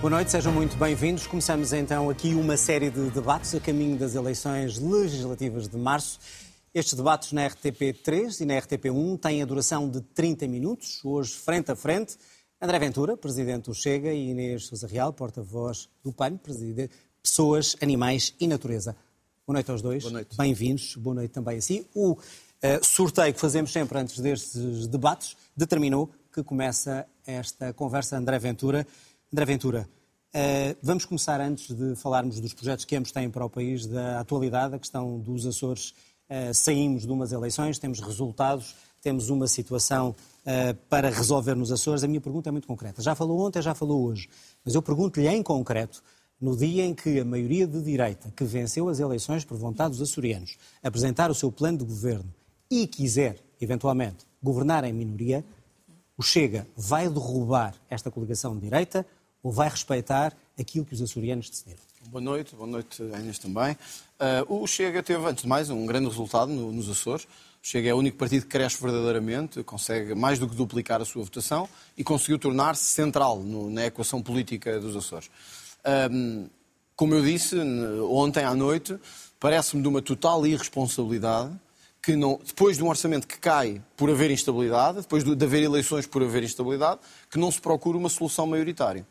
Boa noite, sejam muito bem-vindos. Começamos então aqui uma série de debates a caminho das eleições legislativas de março. Estes debates na RTP3 e na RTP1 têm a duração de 30 minutos, hoje frente a frente. André Ventura, presidente do Chega, e Inês Sousa Real, porta-voz do PAN, presidente Pessoas, Animais e Natureza. Boa noite aos dois. Bem-vindos. Boa noite também a si. O uh, sorteio que fazemos sempre antes destes debates determinou que começa esta conversa André Ventura. André Ventura, uh, vamos começar antes de falarmos dos projetos que ambos têm para o país, da atualidade, a questão dos Açores. Uh, saímos de umas eleições, temos resultados, temos uma situação uh, para resolver nos Açores. A minha pergunta é muito concreta. Já falou ontem, já falou hoje, mas eu pergunto-lhe em concreto, no dia em que a maioria de direita, que venceu as eleições por vontade dos açorianos, apresentar o seu plano de governo e quiser, eventualmente, governar em minoria, o Chega vai derrubar esta coligação de direita ou vai respeitar aquilo que os açorianos decidiram? Boa noite, boa noite a Inês também. Uh, o Chega teve, antes de mais, um grande resultado no, nos Açores. O Chega é o único partido que cresce verdadeiramente, consegue mais do que duplicar a sua votação e conseguiu tornar-se central no, na equação política dos Açores. Um, como eu disse ontem à noite, parece-me de uma total irresponsabilidade que não, depois de um orçamento que cai por haver instabilidade, depois de haver eleições por haver instabilidade, que não se procure uma solução maioritária.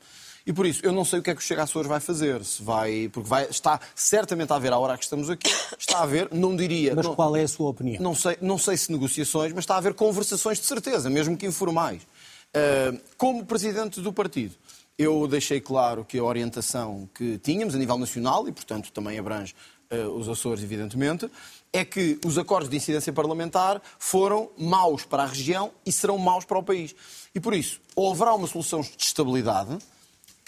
E por isso, eu não sei o que é que o Chega Açores vai fazer. Se vai, porque vai, está certamente a haver, à hora que estamos aqui, está a haver, não diria... Mas não, qual é a sua opinião? Não sei, não sei se negociações, mas está a haver conversações de certeza, mesmo que informais. Uh, como presidente do partido, eu deixei claro que a orientação que tínhamos a nível nacional, e portanto também abrange os Açores, evidentemente, é que os acordos de incidência parlamentar foram maus para a região e serão maus para o país. E por isso, ou haverá uma solução de estabilidade,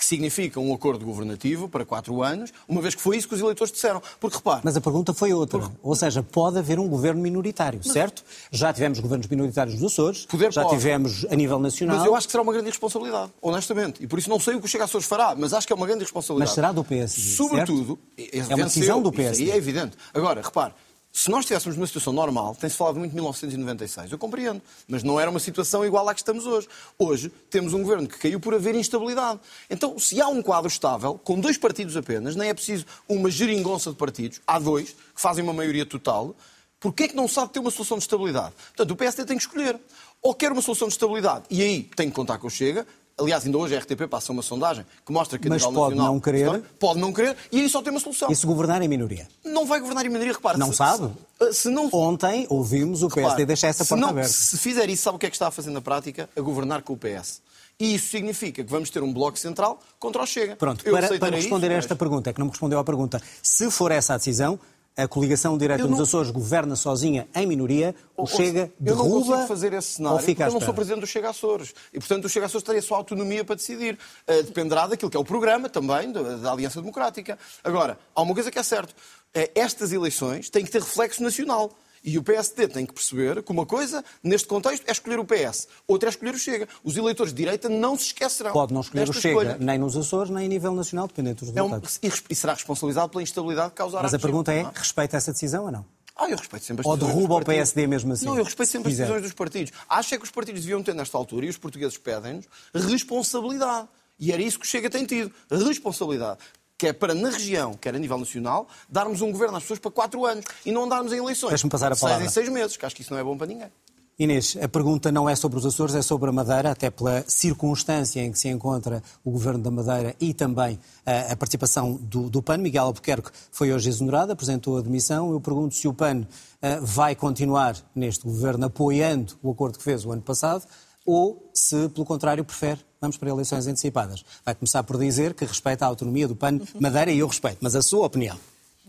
significa um acordo governativo para quatro anos, uma vez que foi isso que os eleitores disseram. Porque repare. Mas a pergunta foi outra. Porque... Ou seja, pode haver um governo minoritário, mas... certo? Já tivemos governos minoritários nos Açores, Poder já pode. tivemos a nível nacional. Mas eu acho que será uma grande irresponsabilidade, honestamente. E por isso não sei o que o Chega Açores fará, mas acho que é uma grande irresponsabilidade. Mas será do PSD. Sobretudo. Certo? É uma decisão do PSD. Isso aí é evidente. Agora, repare se nós estivéssemos numa situação normal, tem-se falado muito de 1996, eu compreendo, mas não era uma situação igual à que estamos hoje. Hoje temos um governo que caiu por haver instabilidade. Então, se há um quadro estável, com dois partidos apenas, nem é preciso uma geringonça de partidos, há dois, que fazem uma maioria total, porquê é que não sabe ter uma solução de estabilidade? Portanto, o PSD tem que escolher. Ou quer uma solução de estabilidade, e aí tem que contar com o Chega, Aliás, ainda hoje a RTP passa uma sondagem que mostra que a Mas pode nacional... não querer. Pode não querer e aí só tem uma solução. E se governar em minoria? Não vai governar em minoria, repare. Não se, sabe? Se, se não... Ontem ouvimos o PSD repare, deixar essa porta não, aberta. Se fizer isso, sabe o que é que está a fazer na prática? A governar com o PS. E isso significa que vamos ter um bloco central contra o Chega. Pronto, para, para responder a esta mas... pergunta, é que não me respondeu à pergunta, se for essa a decisão, a coligação direta não... dos Açores governa sozinha em minoria, o Chega derruba Eu não consigo fazer esse cenário porque eu não sou presidente do Chega Açores. E, portanto, o Chega Açores teria a sua autonomia para decidir. Uh, dependerá daquilo que é o programa também da, da Aliança Democrática. Agora, há uma coisa que é certo. Uh, estas eleições têm que ter reflexo nacional. E o PSD tem que perceber que uma coisa, neste contexto, é escolher o PS, outra é escolher o Chega. Os eleitores de direita não se esquecerão. Pode não escolher o Chega, escolha. nem nos Açores, nem a nível nacional, dependente dos resultados. É um, e será responsabilizado pela instabilidade causada. Mas a pergunta é: respeita essa decisão ou não? Ah, eu respeito sempre as Ou derruba o PSD mesmo assim? Não, eu respeito sempre as decisões dos partidos. Acho é que os partidos deviam ter, nesta altura, e os portugueses pedem-nos, responsabilidade. E era isso que o Chega tem tido. Responsabilidade que é para, na região, quer a nível nacional, darmos um governo às pessoas para quatro anos e não andarmos em eleições. Deixa-me passar a palavra. Seis em seis meses, que acho que isso não é bom para ninguém. Inês, a pergunta não é sobre os Açores, é sobre a Madeira, até pela circunstância em que se encontra o governo da Madeira e também a, eh, a participação do, do, PAN. Miguel Albuquerque foi hoje exonerado, apresentou a demissão. Eu pergunto se o PAN uh, vai continuar neste governo apoiando o acordo que fez o ano passado ou se, pelo contrário, prefere vamos para eleições antecipadas. Vai começar por dizer que respeita a autonomia do PAN Madeira e eu respeito, mas a sua opinião.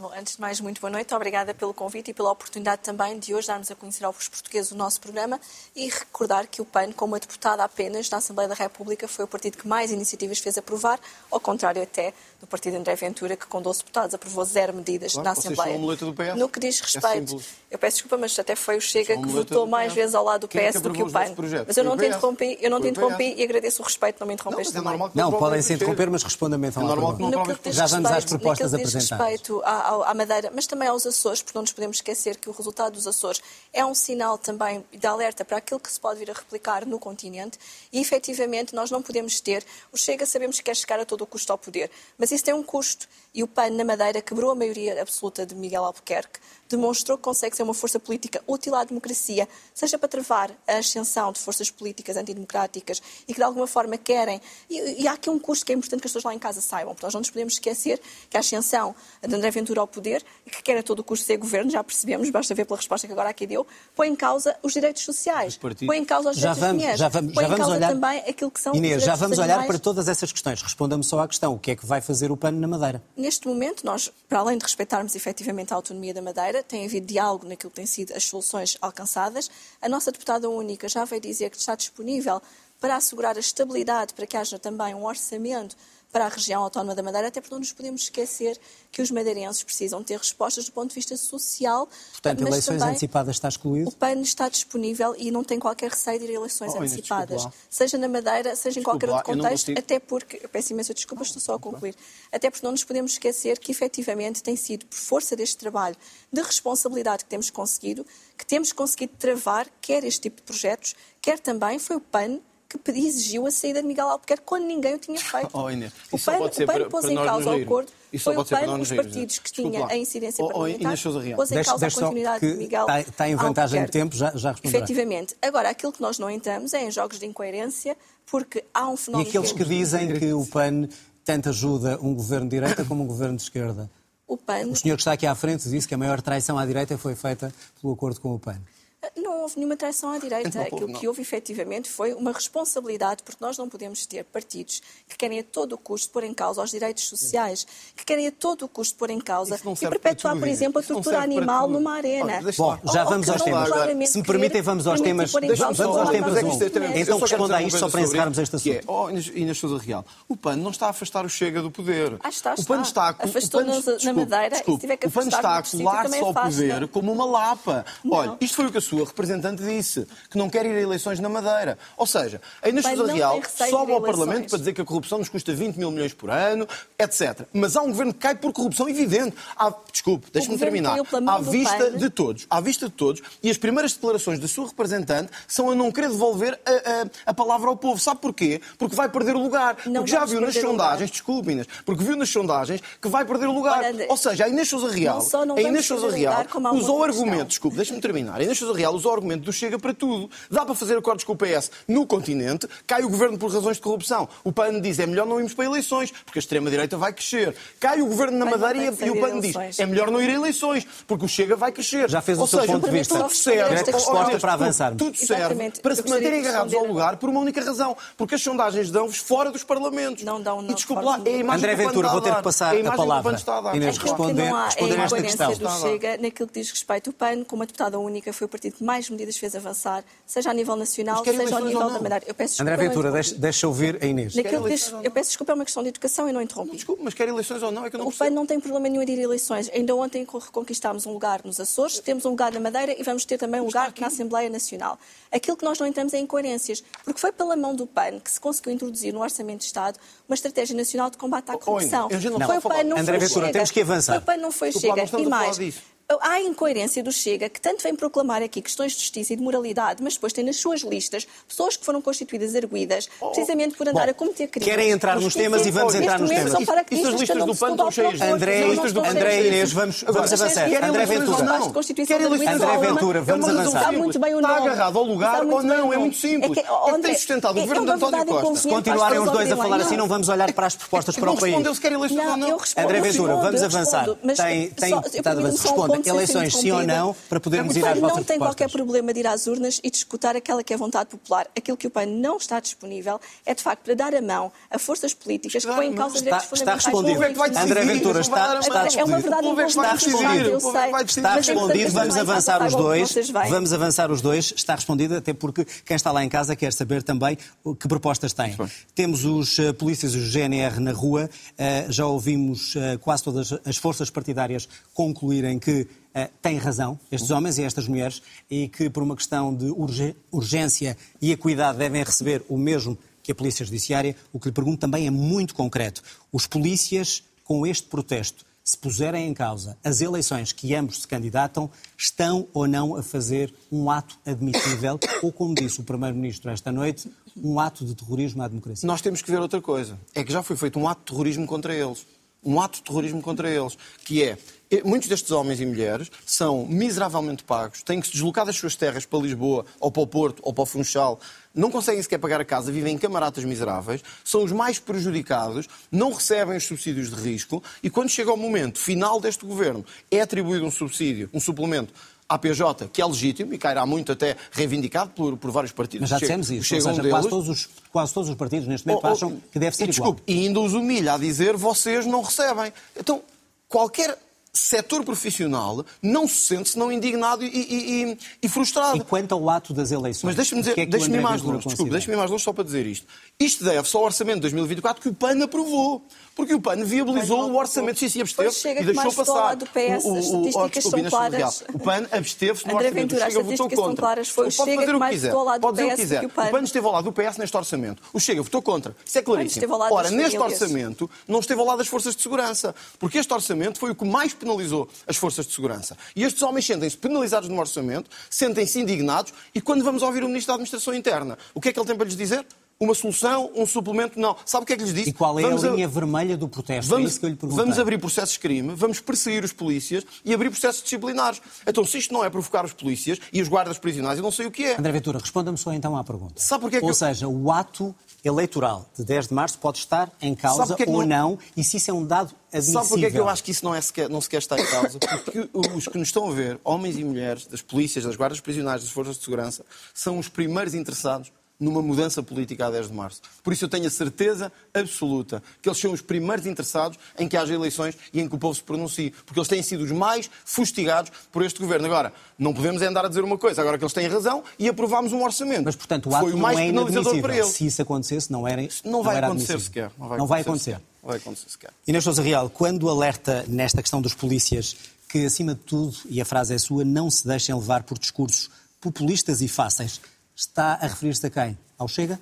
Bom, antes de mais, muito boa noite. Obrigada pelo convite e pela oportunidade também de hoje darmos a conhecer aos portugueses o nosso programa e recordar que o PAN, como uma deputada apenas na Assembleia da República, foi o partido que mais iniciativas fez aprovar, ao contrário até do partido André Ventura, que com 12 deputados aprovou zero medidas claro, na Assembleia. Do PS. No que diz é respeito, é eu peço desculpa, mas até foi o Chega que votou mais vezes ao lado do PS é que do que o PAN. Mas eu não te interrompi, eu não te interrompi e agradeço o respeito, não me interrompeste não, também. Não, podem se interromper, mas respondam-me então é normal Já vamos às propostas apresentadas. respeito à Madeira, mas também aos Açores, porque não nos podemos esquecer que o resultado dos Açores é um sinal também de alerta para aquilo que se pode vir a replicar no continente e, efetivamente, nós não podemos ter. O Chega sabemos que quer chegar a todo o custo ao poder, mas isso tem um custo e o PAN na Madeira quebrou a maioria absoluta de Miguel Albuquerque, demonstrou que consegue ser uma força política útil à democracia, seja para travar a ascensão de forças políticas antidemocráticas e que de alguma forma querem. E, e há aqui um custo que é importante que as pessoas lá em casa saibam, porque nós não nos podemos esquecer que a ascensão de André Ventura ao poder, que quer a todo o custo ser governo, já percebemos, basta ver pela resposta que agora aqui deu, põe em causa os direitos sociais, põe em causa os direitos já vamos, das mulheres, já vamos, põe já vamos em causa olhar... também aquilo que são Inês, os já vamos olhar animais. para todas essas questões. Responda-me só à questão. O que é que vai fazer o PAN na Madeira? Neste momento, nós, para além de respeitarmos efetivamente a autonomia da Madeira, tem havido diálogo naquilo que têm sido as soluções alcançadas. A nossa deputada única já veio dizer que está disponível para assegurar a estabilidade, para que haja também um orçamento para a região autónoma da Madeira, até porque não nos podemos esquecer que os madeirenses precisam ter respostas do ponto de vista social. Portanto, eleições antecipadas está excluído? O PAN está disponível e não tem qualquer receio de ir a eleições Oh, antecipadas, seja na Madeira, seja em qualquer outro contexto, consigo- até porque, eu peço imensa desculpa, estou só a concluir, até porque não nos podemos esquecer que efetivamente tem sido por força deste trabalho de responsabilidade que temos conseguido, que temos conseguido travar quer este tipo de projetos, quer também foi o PAN que exigiu a saída de Miguel Albuquerque quando ninguém o tinha feito. Oh, Inês, o PAN, pode ser o PAN para- pôs para em nós causa o acordo, Isso só foi o pode ser para PAN, os partidos que lá. a incidência Oh, oh, parlamentar, Real. pôs em causa a continuidade de Miguel está- está em vantagem de tempo, já- já responderá. Efetivamente. Agora, aquilo que nós não entramos é em jogos de incoerência, porque há um E fenómeno... aqueles que dizem que o PAN tanto ajuda um governo de direita como um governo de esquerda? O PAN O senhor que está aqui à frente disse que a maior traição à direita foi feita pelo acordo com o PAN. Não houve nenhuma traição à direita. Não, Aquilo não. que houve efetivamente foi uma responsabilidade, porque nós não podemos ter partidos que querem a todo o custo pôr em causa os direitos sociais, que querem a todo o custo pôr em causa e perpetuar, por exemplo, a. Isso tortura animal numa arena. Deixa Bom, já vamos aos temas. Se me permitem, vamos aos temas. vamos aos temas. Então responda a isto só para encerrarmos este que é, assunto. oh, Inês, Sousa Real, o PAN não está a afastar o Chega do poder. Ah, está, O PAN está. a- o Afastou-nos PAN- na Madeira e se desculpe, tiver que O PAN afastar está a colar-se também ao poder como uma lapa. Olha, isto foi o que a sua representante disse, que não quer ir a eleições na Madeira. Ou seja, a Inês Sousa Real sobe ao. Parlamento para dizer que a corrupção nos custa 20 mil milhões por ano, etc. Mas há um governo que cai por corrupção evidente. Há, desculpe, deixe-me terminar. À vista PAN. de todos, à vista de todos, e as primeiras declarações da sua representante são a não querer devolver a, a- a palavra ao povo. Sabe porquê? Porque vai perder o lugar. Não porque já viu nas sondagens, desculpe Inês, porque viu nas sondagens que vai perder o lugar. Olha, Ou seja, a Inês Sousa Real, não só não a Inês Sousa Real usou o outra questão. argumento, desculpe, deixe-me terminar. A Inês Sousa Real usou o argumento do Chega para tudo. Dá para fazer acordos com o PS no continente, cai o governo por razões de corrupção. O PAN diz é melhor não irmos para eleições, porque a extrema-direita vai crescer. Cai o governo na Madeira e, e o PAN diz é melhor não ir a eleições, porque o Chega vai crescer. Já fez o Ou seu seja, ponto de vista. Tudo serve, Inês, para tudo- avançarmos. Tudo serve para se manterem agarrados ao lugar por uma única razão, porque as sondagens dão-vos fora dos parlamentos. Não dão, não, E desculpe de lá, é a imagem André Ventura, vou ter a que passar É a palavra. Inês, responder- é responder a esta questão. do Chega naquilo que diz respeito. O PAN, como a deputada única, foi o partido que mais medidas fez avançar, seja a nível nacional, seja ao nível da não? Madeira. Eu peço desculpa, André não Ventura, deixa, deixa ouvir a Inês. Naquilo que não? eu peço desculpa, é uma questão de educação e não interrompi. Desculpe, mas quer eleições ou não? É que eu não O PAN não tem problema nenhum de ir a eleições. Ainda ontem reconquistámos um lugar nos Açores, temos um lugar na Madeira e vamos ter também um lugar na Assembleia Nacional. Aquilo que nós não entramos é incoerências, porque foi pela mão do PAN que se conseguiu introduzir no Orçamento de Estado uma estratégia nacional de combate à Oh, corrupção. Inês, eu não foi estou o PAN, não André foi Ventura, Chega. temos que avançar. Foi o PAN, não foi lá, Chega. não E mais, disso. Há a incoerência do Chega, que tanto vem proclamar aqui questões de justiça e de moralidade, mas depois tem nas suas listas pessoas que foram constituídas arguídas, precisamente por andar Bom, a cometer crimes. querem entrar nos temas e vamos entrar nos temas. Isso- as listas do se PAN estão cheias. André, André Inês, vamos, vamos avançar. André Ventura. André? Ventura, É vamos avançar. Está muito bem o Está nome. agarrado ao lugar ou não? É muito simples. É que, É tem sustentado o é governo de António Costa. inconveniente Continuarem os dois a falar assim, não vamos olhar para as propostas para o país. se. André Ventura, vamos avançar. Tem, só- eu ser Eleições sim ou não, para podermos ir às PAN vossas não tem propostas. qualquer problema de ir às urnas e de escutar aquela que é a vontade popular. Aquilo que o PAN não está disponível é, de facto, para dar a mão a forças políticas que põem em causa Está- direitos está fundamentais. respondido. O povo é. André Ventura, está- está. É uma verdade é é. Está Mas é respondido, vamos avançar os dois. Vamos avançar os dois. Está respondido, até porque quem está lá em casa quer saber também o- que propostas têm. Temos os eh, polícias e os GNR na rua. Eh, já ouvimos eh, quase todas as forças partidárias concluírem que eh, têm razão, estes homens e estas mulheres, e que por uma questão de urgência e equidade devem receber o mesmo que a Polícia Judiciária. O que lhe pergunto também é muito concreto. Os polícias, com este protesto, se puserem em causa as eleições que ambos se candidatam, estão ou não a fazer um ato admissível, ou, como disse o Primeiro-Ministro esta noite, um ato de terrorismo à democracia? Nós temos que ver outra coisa. É que já foi feito um ato de terrorismo contra eles. Um ato de terrorismo contra eles, que é muitos destes homens e mulheres são miseravelmente pagos, têm que se deslocar das suas terras para Lisboa, ou para o Porto, ou para o Funchal, não conseguem sequer pagar a casa, vivem em camaradas miseráveis, são os mais prejudicados, não recebem os subsídios de risco e quando chega o momento final deste governo é atribuído um subsídio, um suplemento à PJ, que é legítimo e cairá muito até reivindicado por, por vários partidos. Mas já dissemos isso, chegam seja, quase, todos os, quase todos os partidos neste momento oh, oh, acham que deve ser e, igual. Desculpe, e ainda os humilha a dizer vocês não recebem. Então, qualquer setor profissional não se sente senão indignado e, e, e, frustrado. E quanto ao ato das eleições? Mas deixe-me dizer, é deixe-me ir mais longe, desculpe, deixe-me mais longe só para dizer isto. Isto deve-se ao orçamento de 2024 que o PAN aprovou. Porque o PAN viabilizou o orçamento, sim, sim, absteve-se e deixou passar. Do PS, o, o, o, oh, desculpe, o PAN absteve-se no orçamento, Ventura, o Chega votou contra. Claras, foi o Chega fazer o que quiser. Pode dizer o que quiser. O PAN esteve ao lado do PS neste orçamento. O Chega votou contra. Isso é claríssimo. Ora, neste orçamento não esteve ao lado das forças de segurança. Porque este orçamento foi o que mais penalizou as forças de segurança. E estes homens sentem-se penalizados no orçamento, sentem-se indignados e quando vamos ouvir o Ministro da Administração Interna, o que é que ele tem para lhes dizer? Uma solução, um suplemento, não. Sabe o que é que lhes disse? E qual é vamos a linha a... vermelha do protesto? Vamos, é isso que eu lhe perguntei. Vamos abrir processos de crime, vamos perseguir os polícias e abrir processos disciplinares. Então, se isto não é provocar os polícias e os guardas prisionais, eu não sei o que é. André Ventura, responda-me só então à pergunta. Sabe porquê que Ou eu... seja, o ato eleitoral de 10 de março pode estar em causa é ou não... não, e se isso é um dado admissível. Sabe porquê é que eu acho que isso não, é sequer, não sequer está em causa? Porque os que nos estão a ver, homens e mulheres, das polícias, das guardas prisionais, das forças de segurança, são os primeiros interessados numa mudança política a 10 de março. Por isso eu tenho a certeza absoluta que eles são os primeiros interessados em que haja eleições e em que o povo se pronuncie, porque eles têm sido os mais fustigados por este governo. Agora, não podemos é andar a dizer uma coisa, agora que eles têm razão e aprovámos um orçamento. Mas, portanto, o ato Foi o mais não é penalizador para eles. Se isso acontecesse, não era Não vai não acontecer sequer. Não vai, não vai acontecer. Sequer. Não vai acontecer sequer. Inês Sousa Real, quando alerta nesta questão dos polícias que, acima de tudo, e a frase é sua, não se deixem levar por discursos populistas e fáceis, está a referir-se a quem? Ao Chega?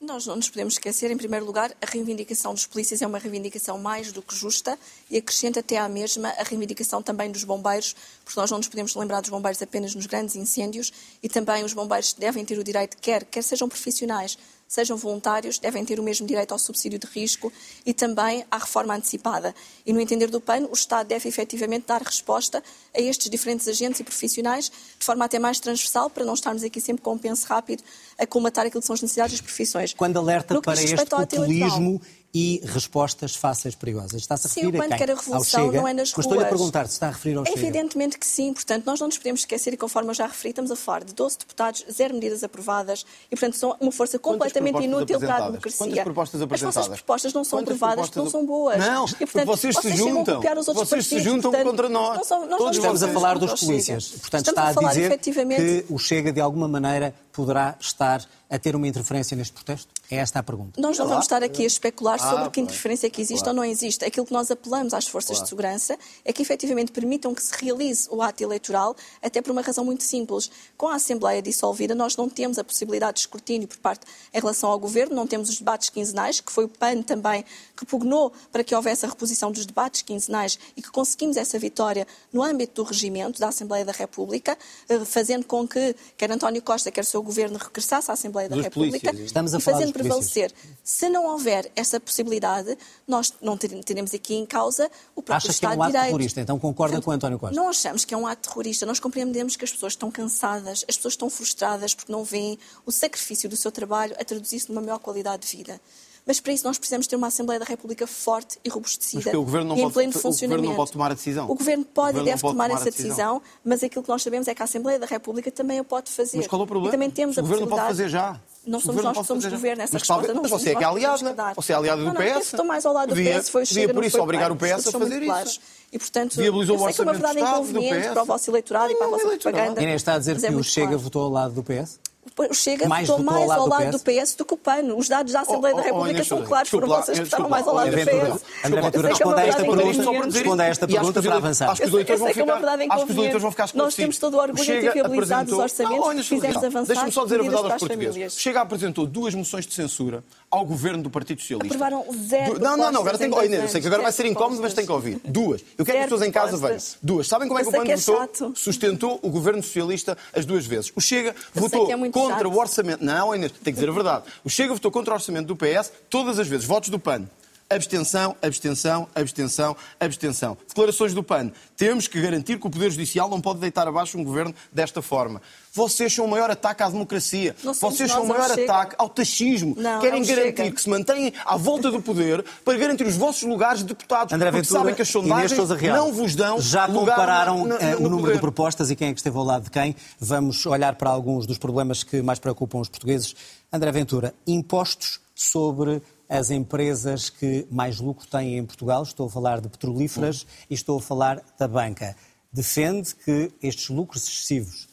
Nós não nos podemos esquecer, em primeiro lugar, a reivindicação dos polícias é uma reivindicação mais do que justa e acrescenta até à mesma a reivindicação também dos bombeiros, porque nós não nos podemos lembrar dos bombeiros apenas nos grandes incêndios e também os bombeiros devem ter o direito, quer, quer sejam profissionais, sejam voluntários, devem ter o mesmo direito ao subsídio de risco e também à reforma antecipada. E, no entender do PAN, o Estado deve efetivamente dar resposta a estes diferentes agentes e profissionais de forma até mais transversal, para não estarmos aqui sempre com um penso rápido a colmatar aquilo que são as necessidades das profissões. Quando alerta para este populismo e respostas fáceis perigosas. Está-se a referir sim, o PAN a quem? quer a revolução, Chega? não é nas Mas estou-lhe a perguntar se está a referir ao Chega. Evidentemente que sim. Portanto, nós não nos podemos esquecer, e conforme eu já referi, estamos a falar de 12 deputados, zero medidas aprovadas, e, portanto, são uma força completamente inútil para a democracia. Quantas propostas apresentadas? As vossas propostas não são Quantas aprovadas, não são boas. Não, e, portanto, vocês, vocês se juntam. vocês partidos, se juntam portanto, contra nós. Não são, nós Todos Estamos a falar dos polícias. Portanto, está a, a dizer que o Chega, de alguma maneira, poderá estar a ter uma interferência neste protesto? É esta a pergunta. Nós não vamos estar aqui a especular sobre ah, que interferência que existe claro. ou não existe. Aquilo que nós apelamos às forças claro. de segurança é que efetivamente permitam que se realize o ato eleitoral, até por uma razão muito simples. Com a Assembleia dissolvida, nós não temos a possibilidade de escrutínio por parte em relação ao Governo, não temos os debates quinzenais, que foi o PAN também que pugnou para que houvesse a reposição dos debates quinzenais e que conseguimos essa vitória no âmbito do regimento da Assembleia da República, eh, fazendo com que quer António Costa, quer o seu Governo regressasse à Assembleia da Dos República Estamos a e fazendo prevalecer. Se não houver essa possibilidade, nós não teremos aqui em causa o próprio Acha Estado que é um de Direito. terrorista, então concorda Portanto, com António Costa? Não achamos que é um ato terrorista, nós compreendemos que as pessoas estão cansadas, as pessoas estão frustradas porque não veem o sacrifício do seu trabalho a traduzir-se numa maior qualidade de vida. Mas para isso nós precisamos ter uma Assembleia da República forte e robustecida o governo não e em pode, pleno o funcionamento. governo não pode tomar a decisão. O governo pode o e deve pode tomar, tomar essa decisão. decisão, mas aquilo que nós sabemos é que a Assembleia da República também a pode fazer. Mas qual é o problema? E também temos o a governo não pode fazer já. Não O somos nós que somos fazer já. governo, essa mas, resposta talvez, não mas somos você é que é que aliada. que dar. Você é aliado Não, do não, quem PS. estou mais ao lado do Devia- PS foi o devia, Chega, por não isso, foi obrigar o. PS a fazer isso. E, portanto, Viabilizou eu o sei que é uma verdade do do inconveniente para o vosso eleitorado e para a Não, vossa eleitoral. propaganda. Inês está a dizer mas é que o Chega votou ao lado do PS? O Chega Mais votou votou ao mais lado ao do lado PS? do PS do que o PAN. Os dados da Assembleia Oh, da oh, República Inês são claros, lá, vocês que votaram mais ao lado do PS. André Ventura, é responda a esta pergunta, responda a esta pergunta para avançar. acho que os vão é uma ficar- verdade acho que os leitores vão ficar inconveniente. Nós temos esclarecidos. todo o orgulho Chega viabilizado os orçamentos que fizemos avançar Deixa-me só dizer a verdade para aos as portugueses. Chega apresentou duas moções de censura ao governo do Partido Socialista. Aprovaram zero Não, não, não, agora tem em que... eu sei que agora vai ser incómodo, mas tem que ouvir. Duas. Eu quero que as pessoas em casa vejam. Duas. Sabem como é que o PAN é votou? chato. Sustentou o governo socialista as duas vezes. O Chega votou é contra o orçamento. Não, Inês, tem que dizer a verdade. O Chega votou contra o orçamento do PS todas as vezes. Votos do PAN. Abstenção, abstenção, abstenção, abstenção. Declarações do PAN. Temos que garantir que o Poder Judicial não pode deitar abaixo um governo desta forma. Vocês são o maior ataque à democracia. Vocês são o maior ataque ao taxismo. Não, Querem garantir Chega. que se mantêm à volta do poder para garantir os vossos lugares de deputados. André porque Ventura sabem que as sondagens Real não vos dão já compararam na- na- eh, no o número poder. de propostas e quem é que esteve ao lado de quem. Vamos olhar para alguns dos problemas que mais preocupam os portugueses. André Ventura, impostos sobre as empresas que mais lucro têm em Portugal. Estou a falar de petrolíferas e estou a falar da banca. Defende que estes lucros excessivos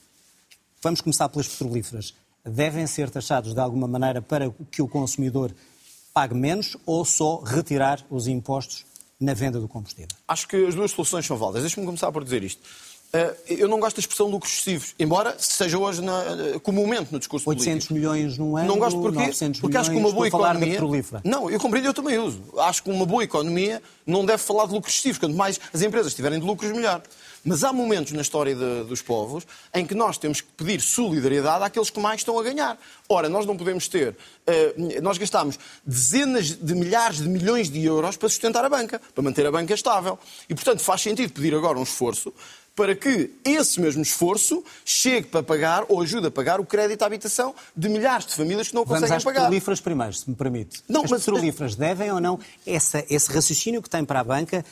Vamos começar pelas petrolíferas. Devem ser taxados de alguma maneira para que o consumidor pague menos ou só retirar os impostos na venda do combustível? Acho que as duas soluções são válidas. Deixa-me começar por dizer isto. Eh, Eu não gosto da expressão lucros excessivos, embora seja hoje na, eh, comumente no discurso 800 político. milhões num ano, Não gosto porque, 900 porque acho que uma milhões, boa economia. Não, eu compreendo, eu também uso. Acho que uma boa economia não deve falar de lucros excessivos. Quanto mais as empresas tiverem de lucros, melhor. Mas há momentos na história de- dos povos em que nós temos que pedir solidariedade àqueles que mais estão a ganhar. Ora, nós não podemos ter. eh, nós gastamos dezenas de milhares de milhões de euros para sustentar a banca, para manter a banca estável. E, portanto, faz sentido pedir agora um esforço para que esse mesmo esforço chegue para pagar ou ajude a pagar o crédito à habitação de milhares de famílias que não Vamos conseguem às pagar. petrolíferas primeiro, se me permite. Não, as mas- petrolíferas devem ou não, essa, esse raciocínio que tem para a banca,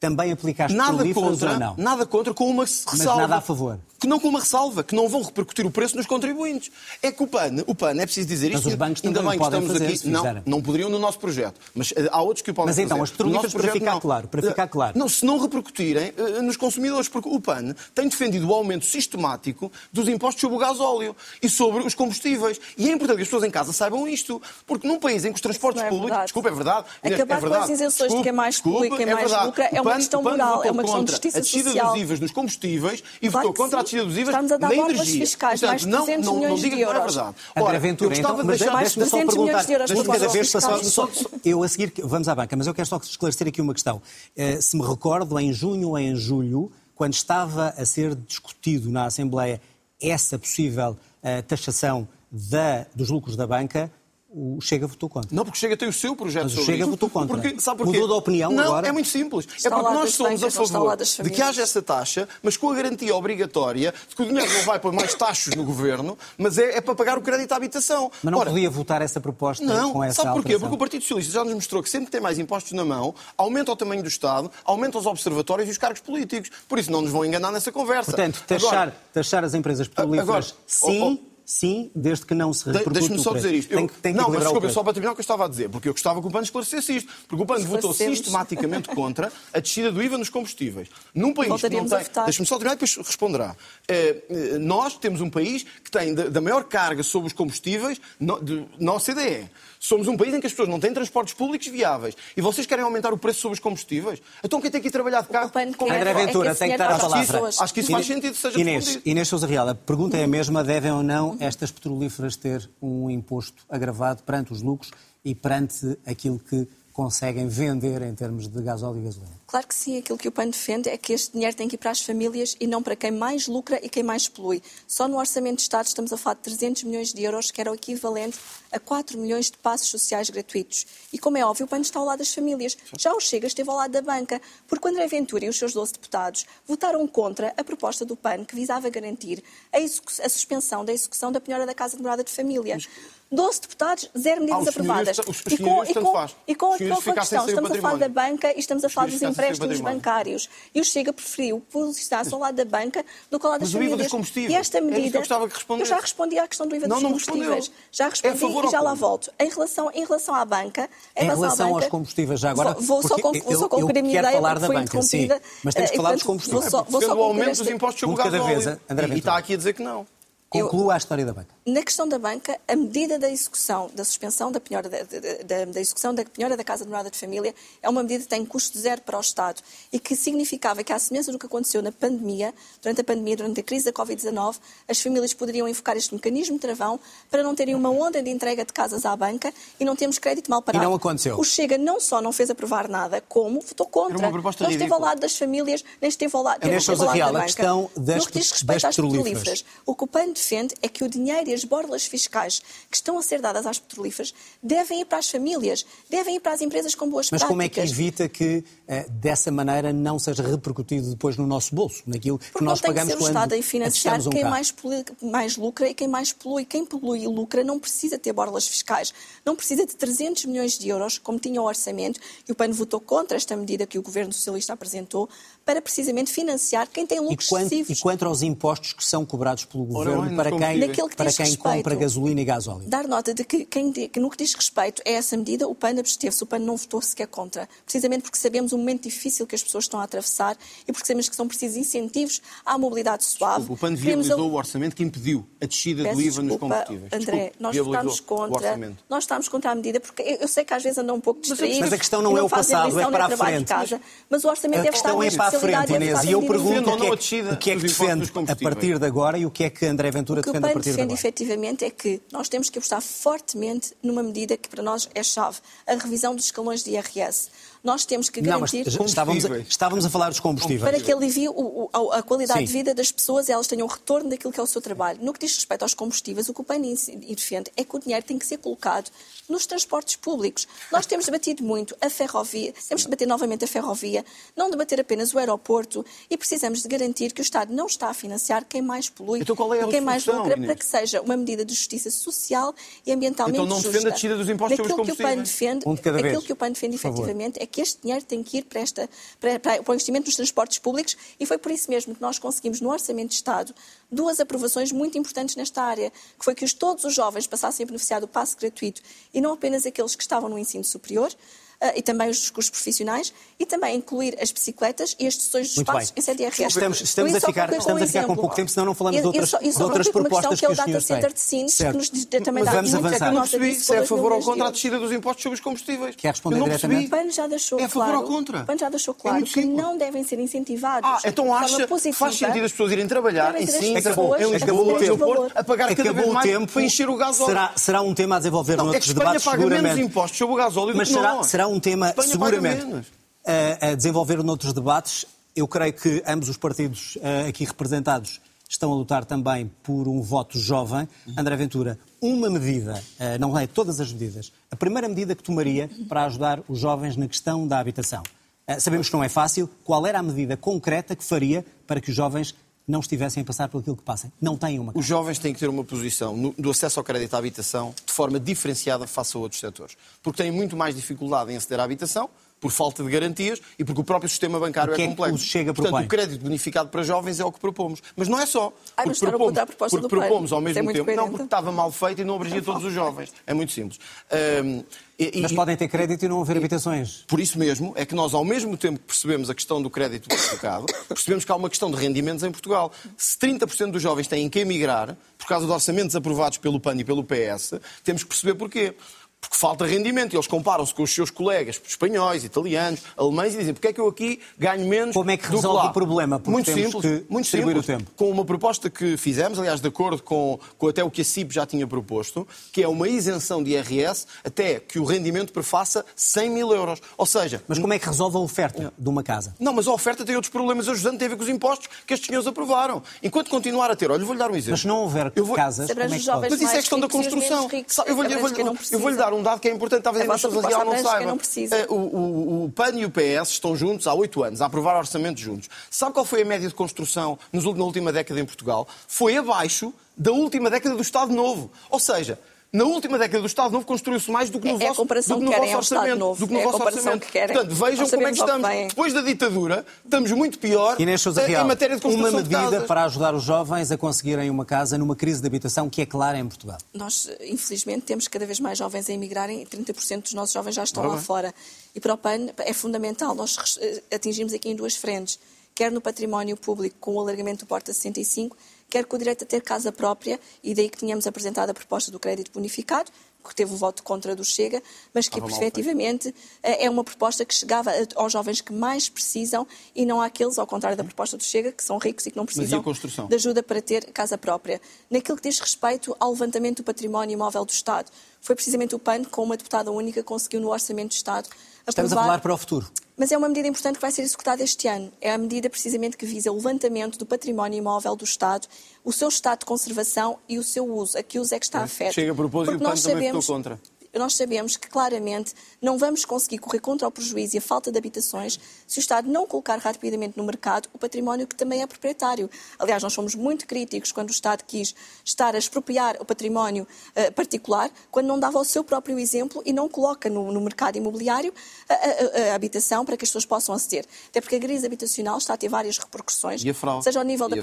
também aplica às Nada contra, ou não? nada contra, com uma ressalva. nada a favor. Que não com uma ressalva, que não vão repercutir o preço nos contribuintes. É que o PAN, o PAN é preciso dizer Mas isto. os bancos ainda também bem que podem estamos fazer, aqui. Não, não poderiam no nosso projeto. Mas eh, há outros que o podem Mas fazer. então, as petrolíferas, para ficar não. claro, para ficar Eh, claro. Não, se não repercutirem eh, nos consumidores, porque o PAN tem defendido o aumento sistemático dos impostos sobre o gás óleo e sobre os combustíveis. E é importante que as pessoas em casa saibam isto, porque num país em que os transportes é públicos. Desculpa, é verdade. Inês, Acabar é com verdade. as isenções de Desculpe, quem mais desculpe, e quem mais verdade. lucra é uma PAN- questão PAN moral, é uma questão de justiça a descida social. dos IVAs nos combustíveis e Claro votou contra a sim. descida dos IVAs Estamos energia. fiscais, Portanto, mais não, 300 não, não milhões diga que não é euros. verdade. Ora, Ventura, eu gostava então, de mas deixar... mais deixe-me só 300 milhões de euros os vez passar, só, eu a seguir, vamos à banca, mas eu quero só esclarecer aqui uma questão. Eh, Se me recordo, em junho ou em julho, quando estava a ser discutido na Assembleia essa possível eh, taxação da- dos lucros da banca, o Chega votou contra. Não, porque Chega tem o seu projeto Mas o sobre Chega isso. votou contra. Porque, sabe porquê? Mudou de opinião não, agora? é muito simples. Está é porque nós somos a favor de que haja essa taxa, mas com a garantia obrigatória de que o dinheiro não vai para mais taxas no governo, mas é, é para pagar o crédito à habitação. Mas não Ora, podia votar essa proposta Não, com essa sabe porquê? alteração? Porque o Partido Socialista já nos mostrou que sempre que tem mais impostos na mão, aumenta o tamanho do Estado, aumenta os observatórios e os cargos políticos. Por isso não nos vão enganar nessa conversa. Portanto, taxar, Agora, taxar as empresas petrolíferas, Agora, sim, oh, sim, desde que não se repercute Deixa-me no só dizer isto. Tem, Eu- que- tem não, mas desculpa, só para terminar o que eu estava a dizer, porque eu gostava que o PAN esclarecesse isto. Porque o PAN votou sistematicamente contra a descida do IVA nos combustíveis. Num país que não tem. votar. Deixa-me só terminar e depois responderá. Eh, eh, nós temos um país que tem da, da maior carga sobre os combustíveis na OCDE. Somos um país em que as pessoas não têm transportes públicos viáveis. E vocês querem aumentar o preço sobre os combustíveis? Então quem tem que ir trabalhar de carro? Com- quer- André é que Ventura esse tem que dar a palavra. pessoas. Acho que isso faz sentido que seja Inês, respondido. Inês Sousa Real, a pergunta é a mesma, devem ou não estas petrolíferas ter um imposto agravado perante os lucros e perante aquilo que conseguem vender em termos de gasóleo e gasolina? Claro que sim, aquilo que o PAN defende é que este dinheiro tem que ir para as famílias e não para quem mais lucra e quem mais polui. Só no Orçamento de Estado estamos a falar de 300 milhões de euros, que era o equivalente a 4 milhões de passos sociais gratuitos. E como é óbvio, o PAN está ao lado das famílias. Já o Chega esteve ao lado da banca, porque André Ventura e os seus 12 deputados votaram contra a proposta do PAN que visava garantir a, a suspensão da execução da penhora da Casa de Morada de Família. 12 deputados, zero medidas Ah, aprovadas. E com, e com, e com, a questão, estamos a falar da banca e estamos a falar Os dos empréstimos bancários. E o Chega preferiu posicionar-se ao lado da banca do que ao lado das Mas o IVA famílias. dos combustíveis, E esta que eu medida. que respondesse. eu já respondi à questão do IVA Não, dos não combustíveis. respondeu. Já É respondi favor e já lá volto. Em relação, em relação à banca. Em à relação banca, aos combustíveis, já agora, Vou, vou só, eu- concluir eu a minha ideia falar da foi banca, sim, mas temos que Eh, falar dos combustíveis. Vou só, vou só aumento dos impostos sobre o André E está aqui a dizer que não. Conclua a história da banca. Na questão da banca, a medida da execução, da suspensão da penhora da, da, da, execução da penhora da casa de morada de família é uma medida que tem custo zero para o Estado e que significava que, à semelhança do que aconteceu na pandemia, durante a pandemia, durante a crise da Covid-19, as famílias poderiam invocar este mecanismo de travão para não terem uma onda de entrega de casas à banca e não termos crédito mal parado. E não aconteceu. O Chega não só não fez aprovar nada, como votou contra. Era uma proposta não esteve ao lado das famílias, nem esteve ao lado, A Inês Sousa Real, da a banca. questão das- no que diz respeito das às petrolíferas. o que o PAN defende é que o dinheiro e as borlas fiscais que estão a ser dadas às petrolíferas devem ir para as famílias, devem ir para as empresas com boas Mas práticas. como é que evita que eh, dessa maneira não seja repercutido depois no nosso bolso, naquilo que Porque nós que pagamos ser o quando Estado a financiar um quem mais, polui- mais lucra e quem mais polui. Quem polui e lucra não precisa ter borlas fiscais, não precisa de 300 milhões de euros, como tinha o orçamento, e o PAN votou contra esta medida que o Governo Socialista apresentou, para precisamente financiar quem tem E lucros quanto, e excessivos. quanto aos impostos que são cobrados pelo Ora Governo nos para quem, para diz quem respeito- compra gasolina e gasóleo? Dar nota de que, quem, que no que diz respeito a essa medida, o PAN absteve-se, o PAN não votou sequer contra. Precisamente porque sabemos o momento difícil que as pessoas estão a atravessar e porque sabemos que são precisos incentivos à mobilidade suave. O PAN viabilizou a- o orçamento que impediu a descida Peço do IVA nos desculpa, combustíveis. André, Desculpe, nós votámos o contra. Nós estamos contra a medida, porque eu eu sei que às vezes andam um pouco distraídos. Mas a questão não e é o passado, é para a frente. casa, mas o orçamento A deve estar questão na é para a frente, e Inês, e eu pergunto defendam o que não é, a descida o que, é que defende a partir de agora e o que é que André Ventura defende a partir de agora. Efetivamente é que nós temos que apostar fortemente numa medida que para nós é chave, a revisão dos escalões de IRS. Nós temos que Não, mas garantir... já estávamos a, Combustíveis. estávamos a falar dos combustíveis. para que alivie o- o- a, qualidade Sim. de vida das pessoas e elas tenham retorno daquilo que é o seu trabalho. No que diz respeito aos combustíveis, o que o PAN defende é que o dinheiro tem que ser colocado nos transportes públicos. Nós temos debatido muito a ferrovia, temos de debater novamente a ferrovia, não debater apenas o aeroporto e precisamos de garantir que o Estado não está a financiar quem mais polui Então qual é a e quem mais lucra Inês? para que seja uma medida de justiça social e ambientalmente Então não justa. defende a descida dos impostos sobre os Naquilo que o PAN combustíveis. defende, Um de aquilo vez, que o PAN defende efetivamente é que este dinheiro tem que ir para, esta, para, para, o investimento nos transportes públicos e foi por isso mesmo que nós conseguimos, no Orçamento de Estado, duas aprovações muito importantes nesta área, que foi que os, todos os jovens passassem a beneficiar do passe gratuito e não apenas aqueles que estavam no ensino superior, e também os cursos profissionais, e também incluir as bicicletas e as sessões dos Muito espaços bem. em CDRS. Estamos, estamos Eu a ficar, estamos um a ficar com pouco tempo, senão não falamos Eu- de eu outras, eu só de outras propostas questão que que é os o Data senhores Center têm. de Sines, Certo. que nos diz- também Mas dá vamos avançar. É que eu não percebi se é a favor ou contra a descida dos impostos sobre os combustíveis. Quer responder eu diretamente? O PAN já deixou É a favor claro, ou contra? o PAN já deixou É claro que não devem ser incentivados. Ah, então acha que positiva. faz sentido as pessoas irem trabalhar em ser as Sintra, pessoas em a pagar cada Acabou vez o mais tempo. para encher o gasóleo. Será, será um tema a desenvolver Não, é noutros que Espanha debates, paga menos seguramente. impostos sobre o gasóleo Mas do que será, será um tema, Espanha seguramente, a, a desenvolver noutros debates. Eu creio que ambos os partidos eh, aqui representados estão a lutar também por um voto jovem. André Ventura, uma medida, eh, não é todas as medidas, a primeira medida que tomaria para ajudar os jovens na questão da habitação. Eh, Sabemos que não é fácil. Qual era a medida concreta que faria para que os jovens não estivessem a passar por aquilo que passem? Não têm uma Os jovens têm que ter uma posição no- do acesso ao crédito à habitação de forma diferenciada face a outros setores. Porque têm muito mais dificuldade em aceder à habitação, por falta de garantias e porque o próprio sistema bancário O que é é que complexo. Chega Portanto, propõe? o crédito bonificado para jovens é o que propomos. Mas não é só. Ai, Porque propomos, a proposta porque propomos ao é mesmo muito tempo. Não, coerente. porque estava mal feito e não abrangia todos os jovens. É muito simples. E- e- Mas podem ter crédito e não haver habitações. por isso mesmo é que nós, ao mesmo tempo que percebemos a questão do crédito bonificado, percebemos que há uma questão de rendimentos em Portugal. Se 30% dos jovens têm que emigrar, por causa de orçamentos aprovados pelo PAN e pelo PS, temos que perceber porquê. Porque falta rendimento. E eles comparam-se com os seus colegas espanhóis, italianos, alemães e dizem porque é que eu aqui ganho menos Como é que do resolve lá? o problema? Porque muito temos simples, que muito simples. o tempo. Com uma proposta que fizemos, aliás, de acordo com, com até o que a CIP já tinha proposto, que é uma isenção de IRS até que o rendimento prefaça 100 mil euros. Ou seja, Mas como é que resolve a oferta de uma casa? não, mas a oferta tem outros problemas ajudando, tem a ver com os impostos que estes senhores aprovaram. Enquanto continuar a ter, olha, eu vou-lhe dar um exemplo. Mas se não houver Eu vou- casas, é que? Mas isso é questão da construção. Eu vou-lhe eu Abrange dar um dado que é importante, talvez A a Inês vossa Sousa proposta Real não saiba. não precisa. Eh, O, o- o PAN e o PS estão juntos há oito anos a aprovar orçamentos juntos. Sabe qual foi a média de construção na última década em Portugal? Foi abaixo da última década do Estado Novo. Ou seja, na última década do Estado Novo construiu-se mais do que no É- é a vosso, comparação do que no querem vosso orçamento. Novo. Do que no É a vosso comparação orçamento. que querem. Portanto, vejam como é que estamos. Depois da ditadura, estamos muito pior Inês Sousa Real, em matéria de uma construção de medida para ajudar os jovens a conseguirem uma casa numa crise de habitação que é clara em Portugal. Nós, infelizmente, temos cada vez mais jovens a emigrarem e 30% dos nossos jovens já estão Ora lá bem. fora. E para o PAN é fundamental. Nós eh, atingimos aqui em duas frentes, quer no património público com o alargamento do Porta 65, quer com o direito a ter casa própria, e daí que tínhamos apresentado a proposta do crédito bonificado, que teve o voto contra do Chega, mas que efetivamente eh, é uma proposta que chegava aos jovens que mais precisam e não àqueles, ao contrário da proposta do Chega, que são ricos e que não precisam de ajuda para ter casa própria. Naquilo que diz respeito ao levantamento do património imóvel do Estado, foi precisamente o PAN, com uma deputada única, conseguiu no Orçamento do Estado Estamos a falar para o futuro. Mas é uma medida importante que vai ser executada este ano. É a medida precisamente que visa o levantamento do património imóvel do Estado, o seu estado de conservação e o seu uso. A que uso é que está afeto. Chega a propósito e o PAN também sabemos... contra nós sabemos que claramente não vamos conseguir correr contra o prejuízo e a falta de habitações se o Estado não colocar rapidamente no mercado o património que também é proprietário. Aliás, nós somos muito críticos quando o Estado quis estar a expropriar o património uh, particular, quando não dava o seu próprio exemplo e não coloca no, no mercado imobiliário a, a, a, habitação para que as pessoas possam aceder. Até porque a crise habitacional está a ter várias repercussões, seja ao nível da,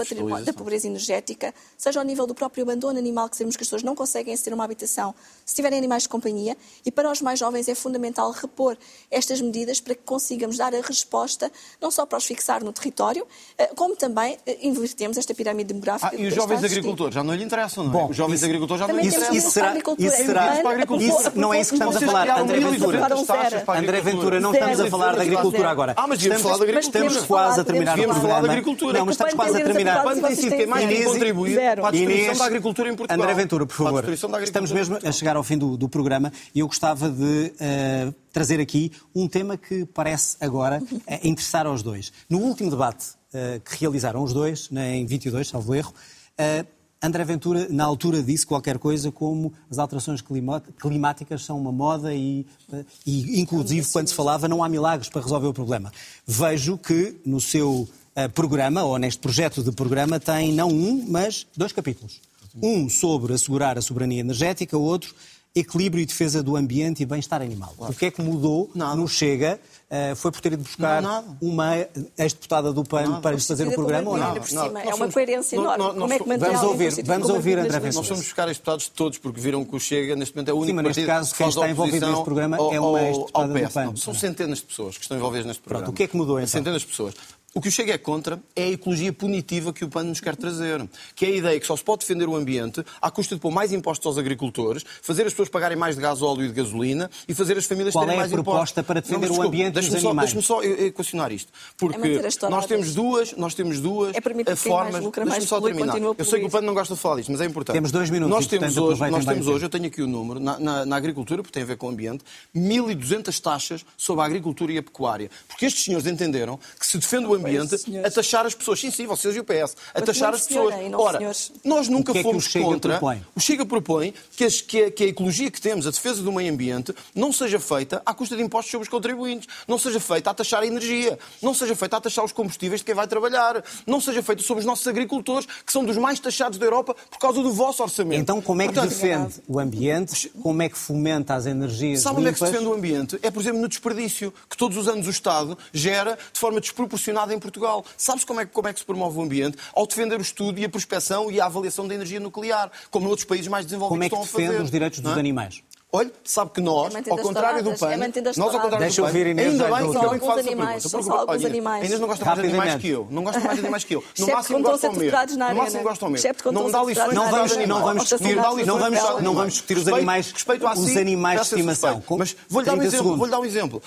da pobreza energética, seja ao nível do próprio abandono animal, que sabemos que as pessoas não conseguem aceder a uma habitação se tiverem animais de companhia pandemia e para os mais jovens é fundamental repor estas medidas para que consigamos dar a resposta não só para os fixar no território, eh, como também eh, invertemos esta pirâmide demográfica. Ah, e os jovens agricultores já não lhe interessam, não é? Bom, os jovens isso, agricultores já não lhe interessam. Isso será, isso será, isso, não é isso que estamos a falar, André Ventura. André Ventura, não estamos a falar da agricultura agora. Ah, mas estamos, falar da agricultura. Estamos quase a terminar o programa. falar da agricultura. Não, mas estamos quase a terminar. Quando tem sido quem mais tem contribuído para a destruição da agricultura em Portugal. André Ventura, por favor. Estamos mesmo a chegar ao fim do programa e eu gostava de uh, trazer aqui um tema que parece agora uh, interessar aos dois. No último debate uh, que realizaram os dois, né, em 22, salvo erro, André Ventura, na altura, disse qualquer coisa como as alterações climáticas são uma moda e, e inclusive, quando se falava, não há milagres para resolver o problema. Vejo que no seu programa, ou neste projeto de programa, tem não um, mas dois capítulos. Um sobre assegurar a soberania energética, o outro equilíbrio e defesa do ambiente e bem-estar animal. Claro. O que é que mudou Nada. no Chega? Uh, foi por ter ido buscar não, uma ex-deputada do PAN nada. para lhes fazer o programa ou não? não? É uma coerência enorme. Nós, Como é que vamos ouvir, vamos ouvir André. Nós fomos buscar ex-deputados todos porque viram que o Chega neste momento é o único Sim, mas neste caso quem está envolvido neste programa ao, é uma ex-deputada do PAN. são centenas de pessoas que estão envolvidas neste programa. Pronto, o que é que mudou então? Centenas de pessoas. O que o Chega é contra é a ecologia punitiva que o PAN nos quer trazer. Que é a ideia que só se pode defender o ambiente à custa de pôr mais impostos aos agricultores, fazer as pessoas pagarem mais de gás óleo e de gasolina e fazer as famílias Qual terem é mais impostos. Qual é a proposta para defender não, o ambiente dos deixe animais? Deixe-me só equacionar isto. Porque é nós temos duas, nós temos duas é formas... Deixe-me só terminar. Eu sei que o PAN não gosta de falar disto, mas é importante. Temos dois minutos. Nós temos hoje, nós temos hoje eu tenho aqui o número, na, na, na agricultura, porque tem a ver com o ambiente, 1.200 taxas sobre a agricultura e a pecuária. Porque estes senhores entenderam que se defende o ambiente, a taxar as pessoas, sim, sim, vocês e o PS, a taxar as pessoas. Ora, nós nunca que fomos é que o contra. Propõe? O Chega propõe que, as, que, a, que, a, ecologia que temos, a defesa do meio ambiente, não seja feita à custa de impostos sobre os contribuintes, não seja feita a taxar a energia, não seja feita a taxar os combustíveis de quem vai trabalhar, não seja feita sobre os nossos agricultores, que são dos mais taxados da Europa por causa do vosso orçamento. Então, como é que Portanto, defende o ambiente? Como é que fomenta as energias Sabe onde é que se defende o ambiente? É, por exemplo, no desperdício, que todos os anos o Estado gera de forma desproporcionada em Portugal. Sabes como é, como é que se promove o ambiente? Ao defender o estudo e a prospecção e a avaliação da energia nuclear, como noutros países mais desenvolvidos como é que estão a fazer. defende os direitos dos é? animais? Olha, sabe que nós, é ao contrário do PAN, é nós ao contrário Deixa do PAN, ainda bem, ainda bem que faz essa pergunta. São só alguns Olha, animais. Inês não gosta mais de animais que eu. Não gosta mais de animais que eu. No máximo gosta ao mesmo. No máximo gosta ao mesmo. Não dá lições não vamos, não vamos discutir, não vamos, não vamos discutir os animais, respeito a os animais de estimação. Mas vou-lhe dar um exemplo. Vou-lhe dar um exemplo.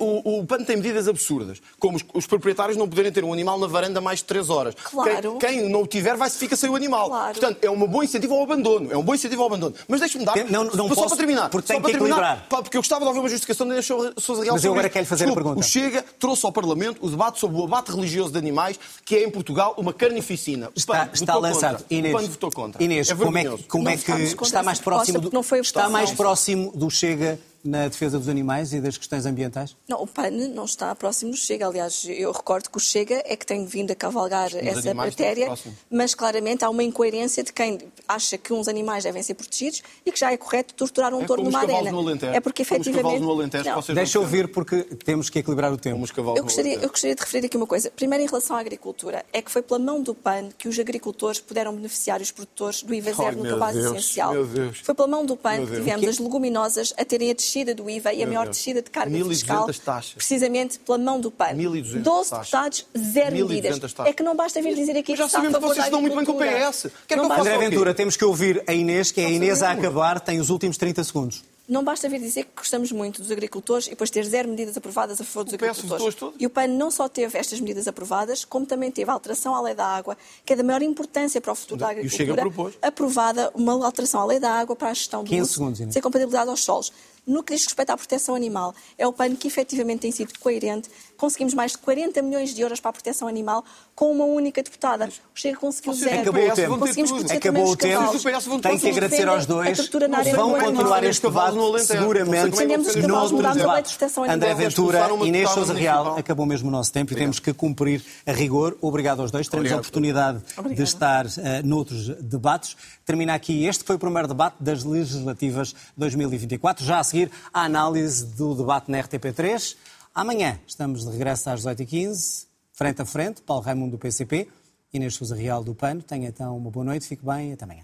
O PAN tem medidas absurdas, como os proprietários não poderem ter um animal na varanda mais de 3 horas. Claro. Quem não o tiver vai se ficar sem o animal. Portanto, é um bom incentivo ao abandono. É um bom incentivo ao abandono. Mas deixe-me dar. Não, não só para terminar. Porque tem que equilibrar equilibrar. Porque eu gostava de ouvir uma justificação da Sousa Real Mas eu agora quero fazer a pergunta. O Chega trouxe ao Parlamento o debate sobre o abate religioso de animais, que é em Portugal uma carnificina. Está, está lançado. Contra. Inês, o PAN votou contra. Inês, é como é, como é que está mais próximo do, está mais próximo do Chega na defesa dos animais e das questões ambientais? Não, o PAN não está próximo do Chega. Aliás, eu recordo que o Chega é que tem vindo a cavalgar essa matéria, mas claramente há uma incoerência de quem acha que uns animais devem ser protegidos e que já é correto torturar um é touro numa arena. É porque efetivamente. No Alentejo, Deixa eu ouvir porque temos que equilibrar o tempo. Eu gostaria, eu gostaria de referir aqui uma coisa. Primeiro, em relação à agricultura, é que foi pela mão do PAN que os agricultores puderam beneficiar os produtores do IVA zero no cabaz essencial. Foi pela mão do PAN que tivemos as leguminosas a terem a descer descida do IVA e a maior Deus. descida de carga 1.200 fiscal, taxas. precisamente pela mão do PAN. 1.200 12 taxas. deputados, zero 1.200 medidas. taxas. É que não basta vir dizer aqui Mas já que está a sabemos que favor vocês da estão muito bem com o. PS. Quer que Não faça André? Ventura, temos que ouvir a Inês, que é a Inês a acabar, tem os últimos 30 segundos. Não basta vir dizer que gostamos muito dos agricultores e depois ter zero medidas aprovadas a favor dos O agricultores. E o PAN não só teve estas medidas aprovadas, como também teve a alteração à lei da água, que é da maior importância para o futuro da E o agricultura. Chega propôs. Aprovada uma alteração à lei da água para a gestão do 15 uso, segundos, sem compatibilidade aos solos. No que diz respeito à proteção animal, é o PAN que efetivamente tem sido coerente. Conseguimos mais de 40 milhões de euros para a proteção animal com uma única deputada. O Chega conseguiu zero. Acabou o tempo. Conseguimos proteger Acabou o tempo. Tem que agradecer aos dois. Vão continuar este debate, seguramente, de debate. André Ventura, uma Inês Sousa Real, acabou mesmo o nosso tempo e temos que cumprir a rigor. Obrigado aos dois. Teremos a oportunidade de estar eh, noutros debates. Termina aqui. Este foi o primeiro debate das legislativas 2024. Já a seguir, a análise do debate na RTP3. Amanhã estamos de regresso às 18h15, frente a frente. Paulo Raimundo do PCP, Inês Sousa Real do PAN. Tenha então uma boa noite, fique bem e até amanhã.